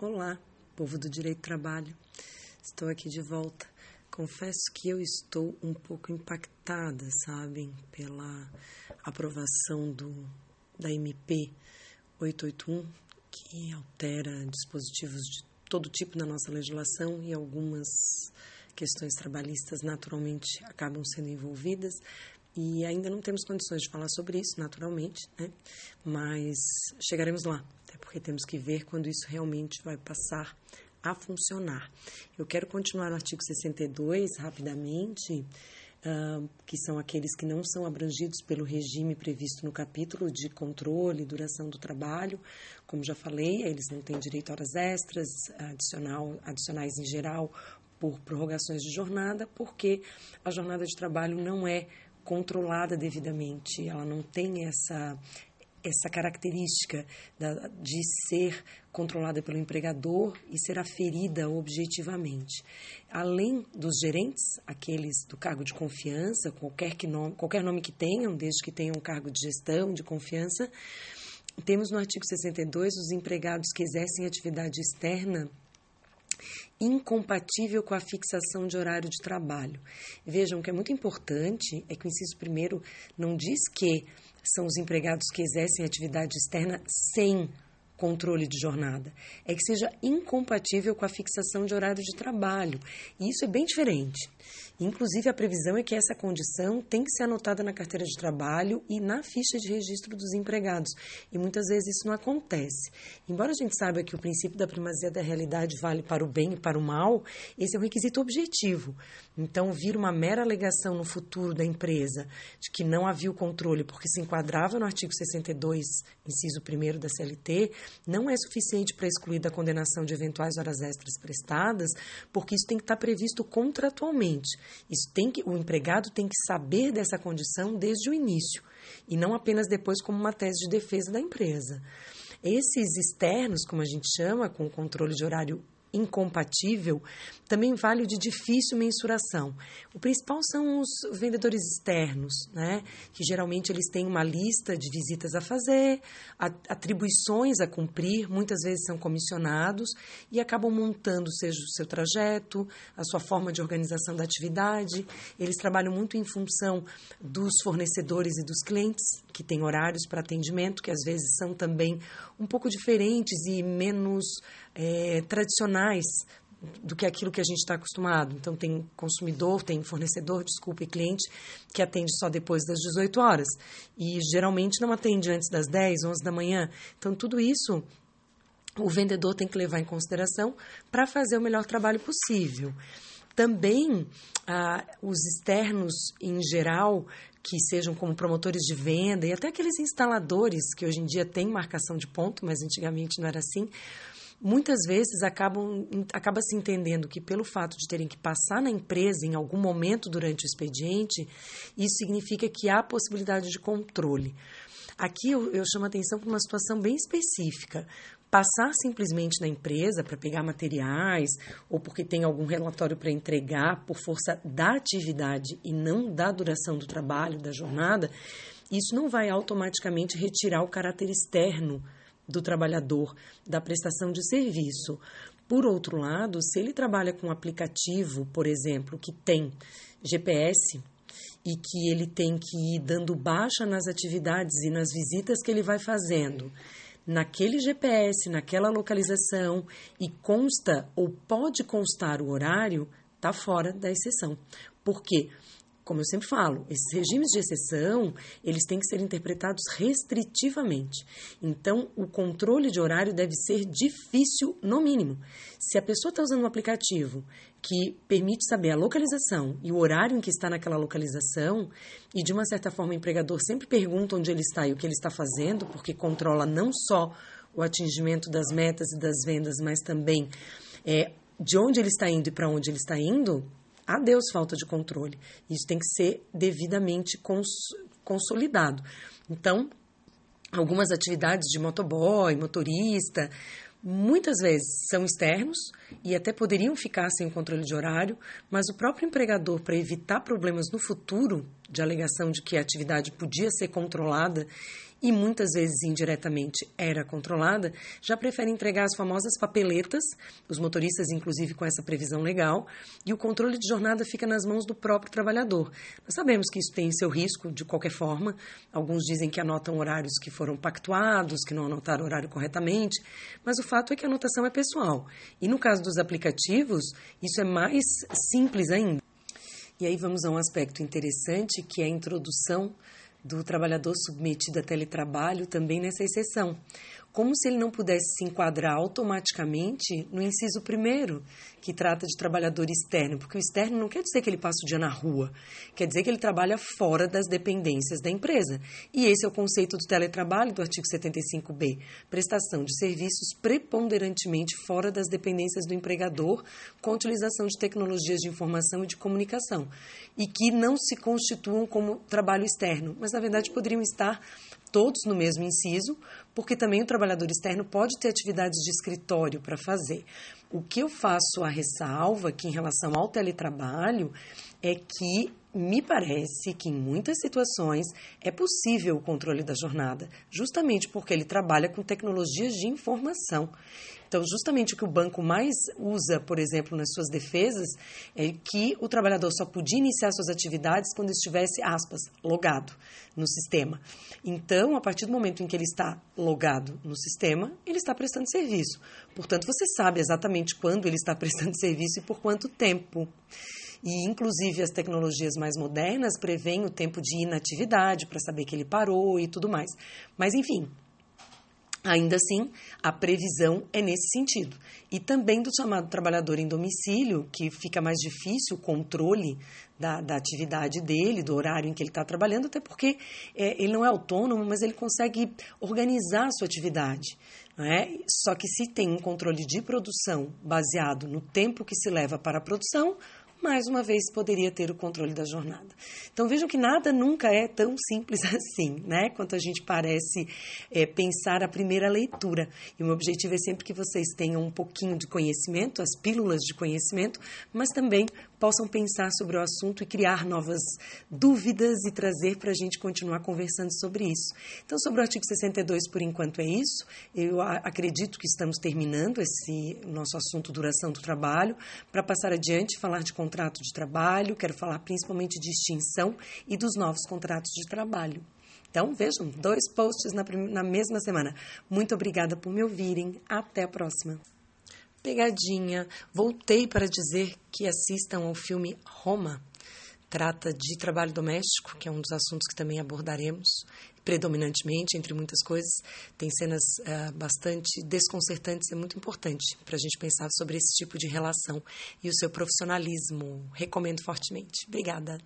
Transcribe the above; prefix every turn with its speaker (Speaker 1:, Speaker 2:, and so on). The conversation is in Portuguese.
Speaker 1: Olá, povo do Direito do Trabalho. Estou aqui de volta. Confesso que eu estou um pouco impactada, sabem, pela aprovação do, da MP 881, que altera dispositivos de todo tipo na nossa legislação e algumas questões trabalhistas naturalmente acabam sendo envolvidas. E ainda não temos condições de falar sobre isso, naturalmente, né? Mas chegaremos lá porque temos que ver quando isso realmente vai passar a funcionar. Eu quero continuar no artigo 62 rapidamente, uh, que são aqueles que não são abrangidos pelo regime previsto no capítulo de controle e duração do trabalho. Como já falei, eles não têm direito a horas extras, adicional, adicionais em geral, por prorrogações de jornada, porque a jornada de trabalho não é controlada devidamente, ela não tem essa essa característica da, de ser controlada pelo empregador e ser aferida objetivamente. Além dos gerentes, aqueles do cargo de confiança, qualquer, que nome, qualquer nome que tenham, desde que tenham um cargo de gestão, de confiança, temos no artigo 62 os empregados que exercem atividade externa incompatível com a fixação de horário de trabalho. Vejam que é muito importante é que o inciso primeiro não diz que são os empregados que exercem atividade externa sem controle de jornada, é que seja incompatível com a fixação de horário de trabalho. E isso é bem diferente. Inclusive, a previsão é que essa condição tem que ser anotada na carteira de trabalho e na ficha de registro dos empregados. E muitas vezes isso não acontece. Embora a gente saiba que o princípio da primazia da realidade vale para o bem e para o mal, esse é um requisito objetivo. Então, vir uma mera alegação no futuro da empresa de que não havia o controle porque se enquadrava no artigo 62, inciso 1 da CLT, não é suficiente para excluir da condenação de eventuais horas extras prestadas, porque isso tem que estar previsto contratualmente. Isso tem que, o empregado tem que saber dessa condição desde o início e não apenas depois como uma tese de defesa da empresa. Esses externos, como a gente chama, com o controle de horário incompatível, também vale de difícil mensuração. O principal são os vendedores externos, né? que geralmente eles têm uma lista de visitas a fazer, atribuições a cumprir, muitas vezes são comissionados e acabam montando seja o seu trajeto, a sua forma de organização da atividade. Eles trabalham muito em função dos fornecedores e dos clientes, que têm horários para atendimento, que às vezes são também um pouco diferentes e menos é, tradicionais do que aquilo que a gente está acostumado. Então, tem consumidor, tem fornecedor, desculpe, cliente, que atende só depois das 18 horas. E geralmente não atende antes das 10, 11 da manhã. Então, tudo isso o vendedor tem que levar em consideração para fazer o melhor trabalho possível. Também, ah, os externos em geral, que sejam como promotores de venda e até aqueles instaladores que hoje em dia têm marcação de ponto, mas antigamente não era assim, muitas vezes acabam acaba se entendendo que pelo fato de terem que passar na empresa em algum momento durante o expediente, isso significa que há possibilidade de controle. Aqui eu, eu chamo a atenção para uma situação bem específica. Passar simplesmente na empresa para pegar materiais ou porque tem algum relatório para entregar por força da atividade e não da duração do trabalho, da jornada, isso não vai automaticamente retirar o caráter externo do trabalhador da prestação de serviço. Por outro lado, se ele trabalha com um aplicativo, por exemplo, que tem GPS e que ele tem que ir dando baixa nas atividades e nas visitas que ele vai fazendo, naquele GPS, naquela localização e consta ou pode constar o horário, está fora da exceção. Por quê? Como eu sempre falo, esses regimes de exceção, eles têm que ser interpretados restritivamente. Então, o controle de horário deve ser difícil, no mínimo. Se a pessoa está usando um aplicativo que permite saber a localização e o horário em que está naquela localização, e de uma certa forma o empregador sempre pergunta onde ele está e o que ele está fazendo, porque controla não só o atingimento das metas e das vendas, mas também é, de onde ele está indo e para onde ele está indo, Adeus falta de controle. Isso tem que ser devidamente cons consolidado. Então, algumas atividades de motoboy, motorista, muitas vezes são externos e até poderiam ficar sem o controle de horário, mas o próprio empregador, para evitar problemas no futuro, de alegação de que a atividade podia ser controlada e muitas vezes indiretamente era controlada, já prefere entregar as famosas papeletas, os motoristas, inclusive, com essa previsão legal, e o controle de jornada fica nas mãos do próprio trabalhador. Nós sabemos que isso tem seu risco, de qualquer forma. Alguns dizem que anotam horários que foram pactuados, que não anotaram o horário corretamente, mas o fato é que a anotação é pessoal. E no caso dos aplicativos, isso é mais simples ainda. E aí vamos a um aspecto interessante que é a introdução do trabalhador submetido a teletrabalho também nessa exceção como se ele não pudesse se enquadrar automaticamente no inciso primeiro, que trata de trabalhador externo, porque o externo não quer dizer que ele passa o dia na rua, quer dizer que ele trabalha fora das dependências da empresa. E esse é o conceito do teletrabalho do artigo 75b, prestação de serviços preponderantemente fora das dependências do empregador, com utilização de tecnologias de informação e de comunicação, e que não se constituam como trabalho externo, mas na verdade poderiam estar todos no mesmo inciso, porque também o trabalhador externo pode ter atividades de escritório para fazer. O que eu faço a ressalva aqui em relação ao teletrabalho é que me parece que em muitas situações é possível o controle da jornada, justamente porque ele trabalha com tecnologias de informação. Então, justamente o que o banco mais usa, por exemplo, nas suas defesas, é que o trabalhador só podia iniciar suas atividades quando estivesse, aspas, logado no sistema. Então, a partir do momento em que ele está logado no sistema, ele está prestando serviço. Portanto, você sabe exatamente quando ele está prestando serviço e por quanto tempo. E, inclusive, as tecnologias mais modernas prevêem o tempo de inatividade para saber que ele parou e tudo mais. Mas, enfim, Ainda assim, a previsão é nesse sentido. E também do chamado trabalhador em domicílio, que fica mais difícil o controle da, da atividade dele, do horário em que ele está trabalhando, até porque é, ele não é autônomo, mas ele consegue organizar a sua atividade. É? Só que se tem um controle de produção baseado no tempo que se leva para a produção, mais uma vez poderia ter o controle da jornada. Então vejam que nada nunca é tão simples assim, né? Quanto a gente parece é, pensar a primeira leitura. E o meu objetivo é sempre que vocês tenham um pouquinho de conhecimento, as pílulas de conhecimento, mas também possam pensar sobre o assunto e criar novas dúvidas e trazer para a gente continuar conversando sobre isso. Então, sobre o artigo 62, por enquanto é isso. Eu acredito que estamos terminando esse nosso assunto duração do trabalho para passar adiante falar de contrato de trabalho, quero falar principalmente de extinção e dos novos contratos de trabalho. Então, vejam, dois posts na, na mesma semana. Muito obrigada por me ouvirem. Até a próxima. Pegadinha. Voltei para dizer que assistam ao filme Roma. Trata de trabalho doméstico, que é um dos assuntos que também abordaremos, predominantemente, entre muitas coisas. Tem cenas uh, bastante desconcertantes, é muito importante para a gente pensar sobre esse tipo de relação e o seu profissionalismo. Recomendo fortemente. Obrigada.